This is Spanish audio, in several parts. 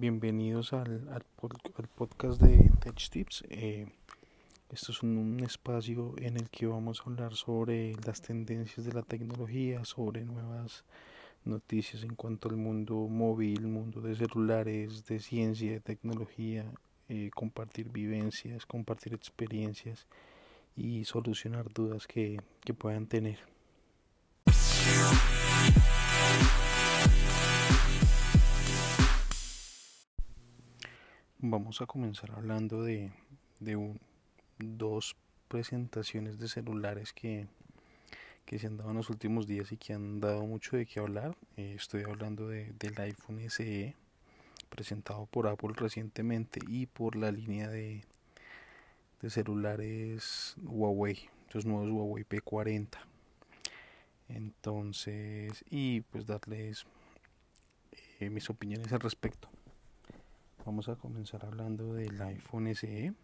bienvenidos al, al, podcast de Tech Tips. Eh, esto es un, espacio en el que vamos a hablar sobre las tendencias de la tecnología, sobre nuevas noticias en cuanto al mundo móvil, mundo de celulares, de ciencia, de tecnología, eh, compartir vivencias, compartir experiencias y solucionar dudas que, que puedan tener. Vamos a comenzar hablando de, de dos presentaciones de celulares que, que, se han dado en los últimos días y que han dado mucho de qué hablar. Eh, estoy hablando de, del iPhone SE presentado por Apple recientemente y por la línea de, de celulares Huawei, los nuevos Huawei P40. Entonces, y pues darles eh, mis opiniones al respecto. Vamos a comenzar hablando del iPhone SE.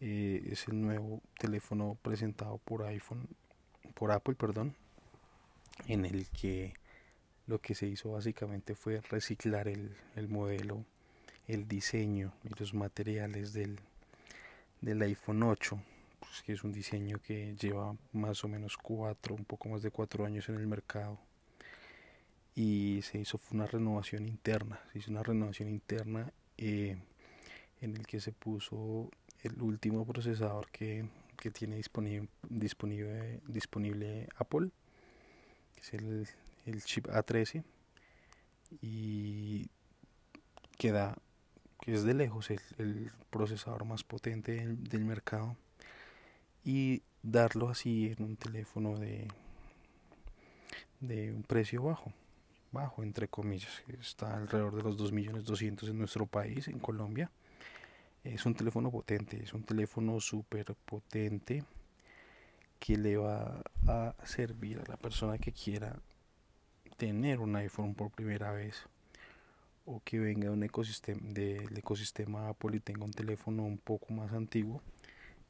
Eh, es el nuevo teléfono presentado por iPhone, por Apple, perdón, en el que lo que se hizo básicamente fue reciclar el, modelo, el diseño y los materiales del, del iPhone 8, pues, que es un diseño que lleva más o menos cuatro, un poco más de cuatro años en el mercado y se hizo una renovación interna, se hizo una renovación interna eh, en el que se puso el último procesador que, que tiene disponible, disponible, disponible Apple, que es el, el chip A13, y queda que es de lejos el, el procesador más potente del, del, mercado y darlo así en un teléfono de, de un precio bajo bajo, entre comillas, está alrededor de los 2.200.000 en nuestro país, en Colombia. Es un teléfono potente, es un teléfono súper potente que le va a servir a la persona que quiera tener un iPhone por primera vez o que venga de un ecosistema del ecosistema Apple y tenga un teléfono un poco más antiguo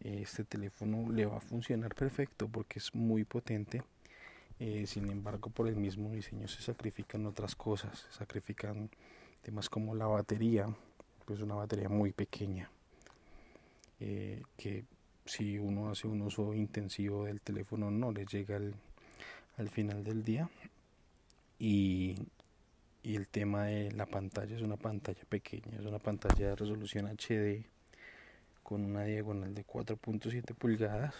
este teléfono le va a funcionar perfecto porque es muy potente eh, sin embargo, por el mismo diseño se sacrifican otras cosas, se sacrifican temas como la batería, pues una batería muy pequeña, eh, que si uno hace un uso intensivo del teléfono no le llega al, al final del día. Y, y el tema de la pantalla es una pantalla pequeña, es una pantalla de resolución HD con una diagonal de 4.7 pulgadas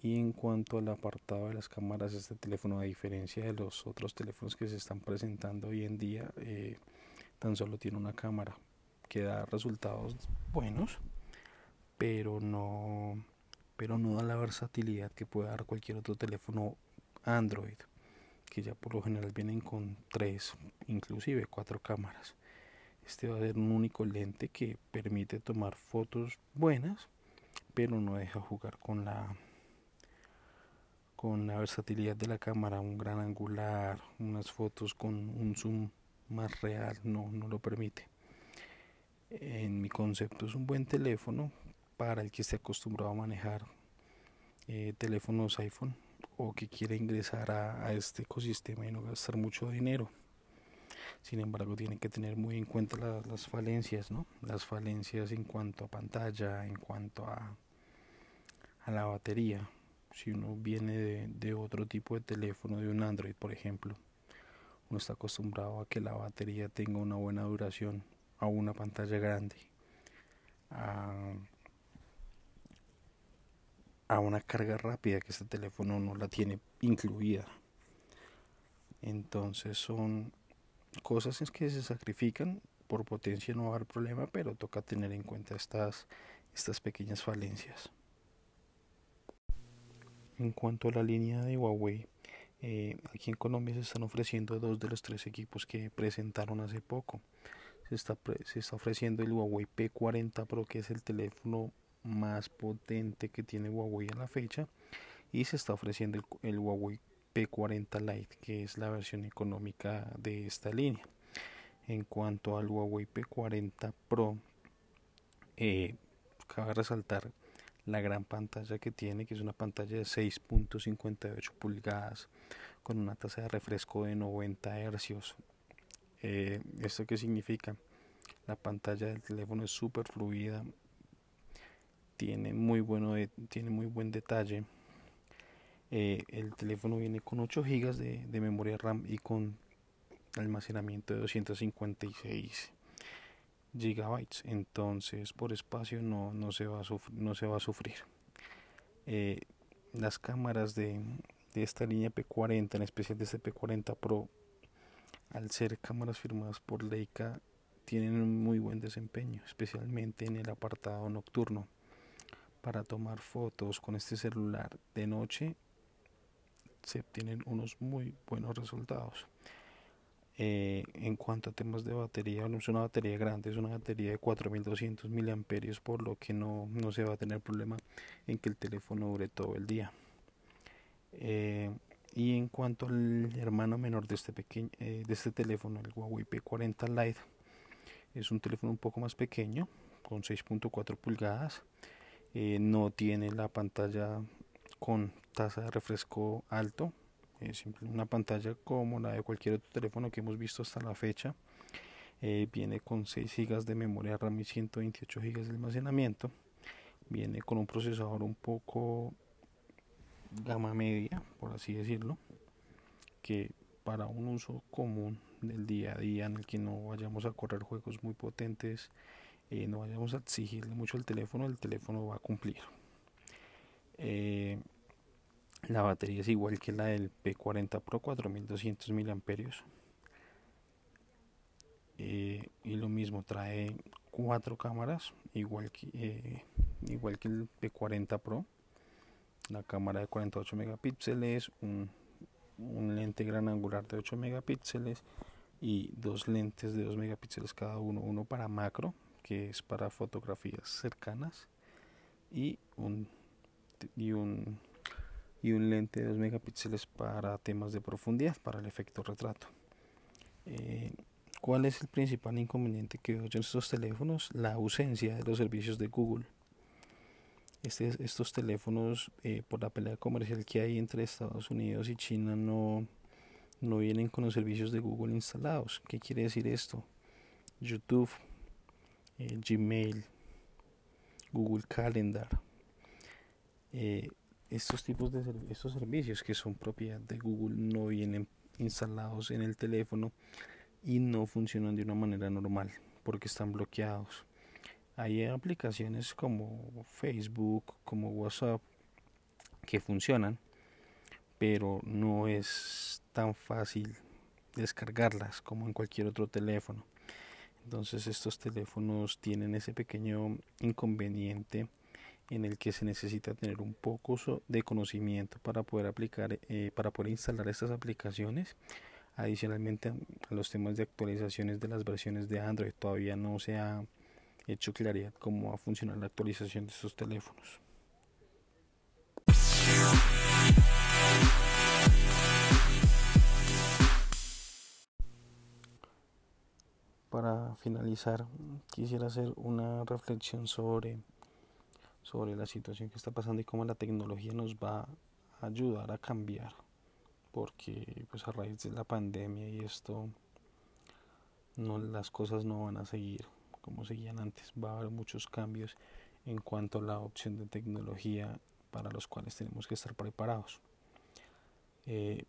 y en cuanto al apartado de las cámaras, este teléfono, a diferencia de los otros teléfonos que se están presentando hoy en día, eh, tan solo tiene una cámara que da resultados buenos, pero no, pero no da la versatilidad que puede dar cualquier otro teléfono Android, que ya por lo general vienen con tres, inclusive cuatro cámaras. Este va a ser un único lente que permite tomar fotos buenas, pero no deja jugar con la con la versatilidad de la cámara, un gran angular, unas fotos con un zoom más real, no, no lo permite. En mi concepto es un buen teléfono para el que esté acostumbrado a manejar eh, teléfonos iPhone o que quiere ingresar a, este ecosistema y no gastar mucho dinero. Sin embargo, tiene que tener muy en cuenta las falencias, ¿no? Las falencias en cuanto a pantalla, en cuanto a, a la batería si uno viene de, otro tipo de teléfono, de un Android por ejemplo, uno está acostumbrado a que la batería tenga una buena duración, a una pantalla grande, a, una carga rápida que este teléfono no la tiene incluida. Entonces son cosas en que se sacrifican, por potencia no va a haber problema, pero toca tener en cuenta estas, estas pequeñas falencias. En cuanto a la línea de Huawei, eh, aquí en Colombia se están ofreciendo dos de los tres equipos que presentaron hace poco. Se está, se está ofreciendo el Huawei P40 Pro, que es el teléfono más potente que tiene Huawei a la fecha, y se está ofreciendo el, Huawei P40 Lite, que es la versión económica de esta línea. En cuanto al Huawei P40 Pro, eh, cabe resaltar la gran pantalla que tiene, que es una pantalla de 6.58 pulgadas con una tasa de refresco de 90 hercios. Eh, ¿Esto qué significa? La pantalla del teléfono es súper fluida, tiene muy, bueno tiene muy buen detalle. Eh, el teléfono viene con 8 GB de, de, memoria RAM y con almacenamiento de 256 GB. Entonces, por espacio no, no, se, va a no se va a sufrir. Eh, las cámaras de, de esta línea P40, en especial de este P40 Pro, al ser cámaras firmadas por Leica, tienen un muy buen desempeño, especialmente en el apartado nocturno. Para tomar fotos con este celular de noche se obtienen unos muy buenos resultados. Eh, en cuanto a temas de batería, no es una batería grande, es una batería de 4200 miliamperios, por lo que no, no, se va a tener problema en que el teléfono dure todo el día. Eh, y en cuanto al hermano menor de este, pequeño, eh, de este teléfono, el Huawei P40 Lite, es un teléfono un poco más pequeño, con 6.4 pulgadas. no tiene la pantalla con tasa de refresco alto, es una pantalla como la de cualquier otro teléfono que hemos visto hasta la fecha. Eh, viene con 6 GB de memoria RAM y 128 GB de almacenamiento. Viene con un procesador un poco gama media, por así decirlo, que para un uso común del día a día en el que no vayamos a correr juegos muy potentes, eh, no vayamos a exigirle mucho al teléfono, el teléfono va a cumplir. Eh, la batería es igual que la del P40 Pro 4200 miliamperios. Eh, y lo mismo trae cuatro cámaras igual que eh, igual que el P40 Pro la cámara de 48 megapíxeles un, un, lente gran angular de 8 megapíxeles y dos lentes de 2 megapíxeles cada uno uno para macro que es para fotografías cercanas y un y un y un lente de 2 megapíxeles para temas de profundidad, para el efecto retrato. Eh, ¿Cuál es el principal inconveniente que veo en estos teléfonos? La ausencia de los servicios de Google. Este, estos teléfonos, eh, por la pelea comercial que hay entre Estados Unidos y China, no, no vienen con los servicios de Google instalados. ¿Qué quiere decir esto? YouTube, eh, Gmail, Google Calendar, eh, estos tipos de estos servicios que son propiedad de Google no vienen instalados en el teléfono y no funcionan de una manera normal porque están bloqueados. Hay aplicaciones como Facebook, como WhatsApp que funcionan, pero no es tan fácil descargarlas como en cualquier otro teléfono. Entonces estos teléfonos tienen ese pequeño inconveniente en el que se necesita tener un poco de conocimiento para poder aplicar, eh, para poder instalar estas aplicaciones. Adicionalmente a los temas de actualizaciones de las versiones de Android todavía no se ha hecho claridad cómo va a funcionar la actualización de estos teléfonos. Para finalizar, quisiera hacer una reflexión sobre sobre la situación que está pasando y cómo la tecnología nos va a ayudar a cambiar porque pues a raíz de la pandemia y esto no las cosas no van a seguir como seguían antes. Va a haber muchos cambios en cuanto a la opción de tecnología para los cuales tenemos que estar preparados. Eh,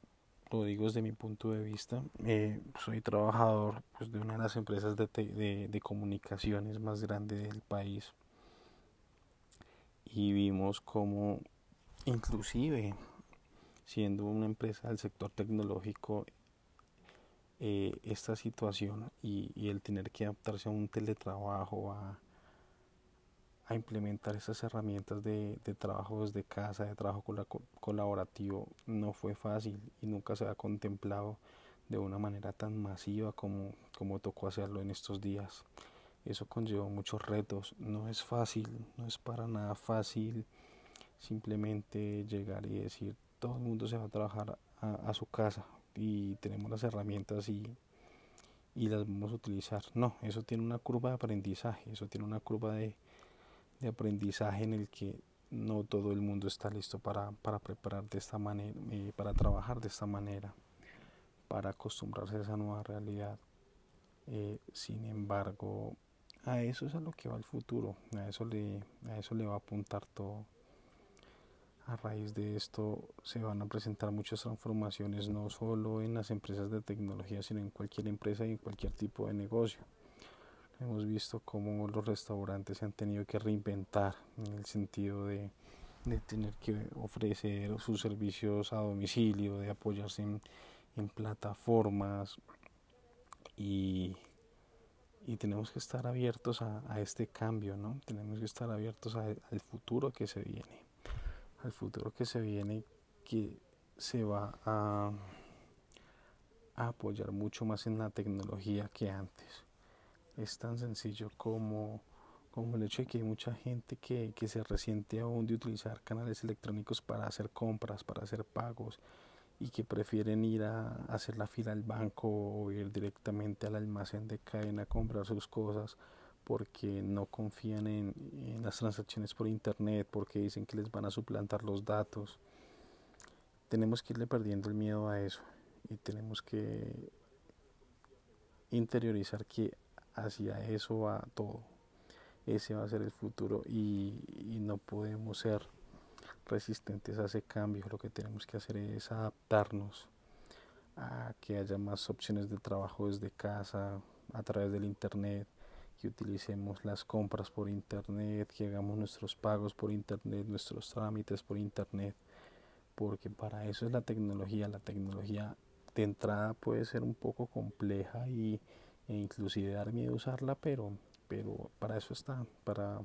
lo digo desde mi punto de vista eh, soy trabajador pues, de una de las empresas de, de, de comunicaciones más grandes del país y vimos como inclusive siendo una empresa del sector tecnológico eh, esta situación y, el tener que adaptarse a un teletrabajo a, implementar esas herramientas de, trabajo desde casa de trabajo colaborativo no fue fácil y nunca se ha contemplado de una manera tan masiva como, como tocó hacerlo en estos días eso conlleva muchos retos, no es fácil, no es para nada fácil simplemente llegar y decir todo el mundo se va a trabajar a, su casa y tenemos las herramientas y, y, las vamos a utilizar. No, eso tiene una curva de aprendizaje, eso tiene una curva de, de aprendizaje en el que no todo el mundo está listo para, para preparar de esta manera, eh, para trabajar de esta manera, para acostumbrarse a esa nueva realidad. Eh, sin embargo, a eso es a lo que va el futuro, a eso le, a eso le va a apuntar todo. A raíz de esto se van a presentar muchas transformaciones, no solo en las empresas de tecnología, sino en cualquier empresa y en cualquier tipo de negocio. Hemos visto cómo los restaurantes se han tenido que reinventar en el sentido de, de tener que ofrecer sus servicios a domicilio, de apoyarse en, en plataformas y, y, tenemos que estar abiertos a, a, este cambio, ¿no? Tenemos que estar abiertos a, al futuro que se viene, al futuro que se viene que se va a, a apoyar mucho más en la tecnología que antes. Es tan sencillo como como el hecho de que hay mucha gente que, que, se resiente aún de utilizar canales electrónicos para hacer compras, para hacer pagos y que prefieren ir a hacer la fila al banco o ir directamente al almacén de cadena a comprar sus cosas porque no confían en, en las transacciones por internet, porque dicen que les van a suplantar los datos. Tenemos que irle perdiendo el miedo a eso y tenemos que interiorizar que hacia eso va todo ese va a ser el futuro y, y, no podemos ser resistentes a ese cambio. Lo que tenemos que hacer es adaptarnos a que haya más opciones de trabajo desde casa, a través del Internet, que utilicemos las compras por Internet, que hagamos nuestros pagos por Internet, nuestros trámites por Internet, porque para eso es la tecnología. La tecnología de entrada puede ser un poco compleja y, e inclusive dar miedo usarla, pero pero para eso está, para,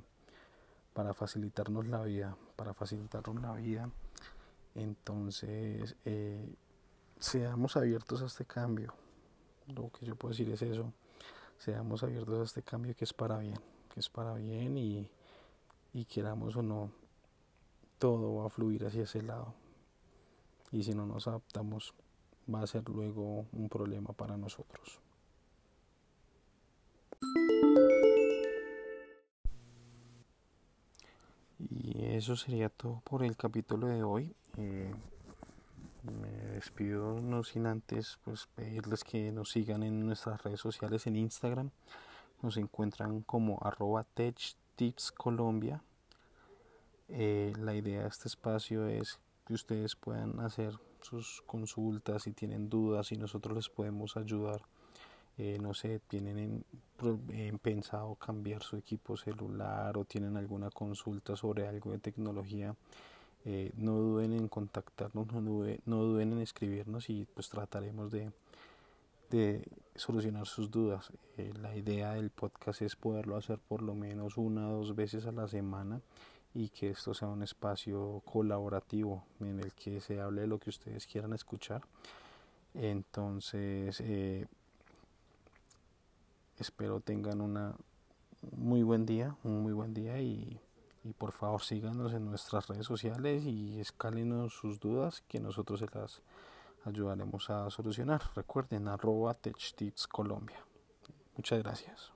para facilitarnos la vida, para facilitarnos la vida. Entonces, eh, seamos abiertos a este cambio. Lo que yo puedo decir es eso, seamos abiertos a este cambio que es para bien, que es para bien y, y queramos o no, todo va a fluir hacia ese lado. Y si no nos adaptamos, va a ser luego un problema para nosotros. Eso sería todo por el capítulo de hoy. Eh, me despido no sin antes pues pedirles que nos sigan en nuestras redes sociales en Instagram. Nos encuentran como arroba techtipscolombia. Eh, la idea de este espacio es que ustedes puedan hacer sus consultas si tienen dudas y nosotros les podemos ayudar eh, no sé, tienen en, pensado cambiar su equipo celular o tienen alguna consulta sobre algo de tecnología, eh, no duden en contactarnos, no duden, no duden en escribirnos y pues trataremos de, de solucionar sus dudas. Eh, la idea del podcast es poderlo hacer por lo menos una o dos veces a la semana y que esto sea un espacio colaborativo en el que se hable de lo que ustedes quieran escuchar. Entonces, Espero tengan una muy buen día, un muy buen día y, y por favor síganos en nuestras redes sociales y escálenos sus dudas que nosotros se las ayudaremos a solucionar. Recuerden arroba TechTipsColombia. Muchas gracias.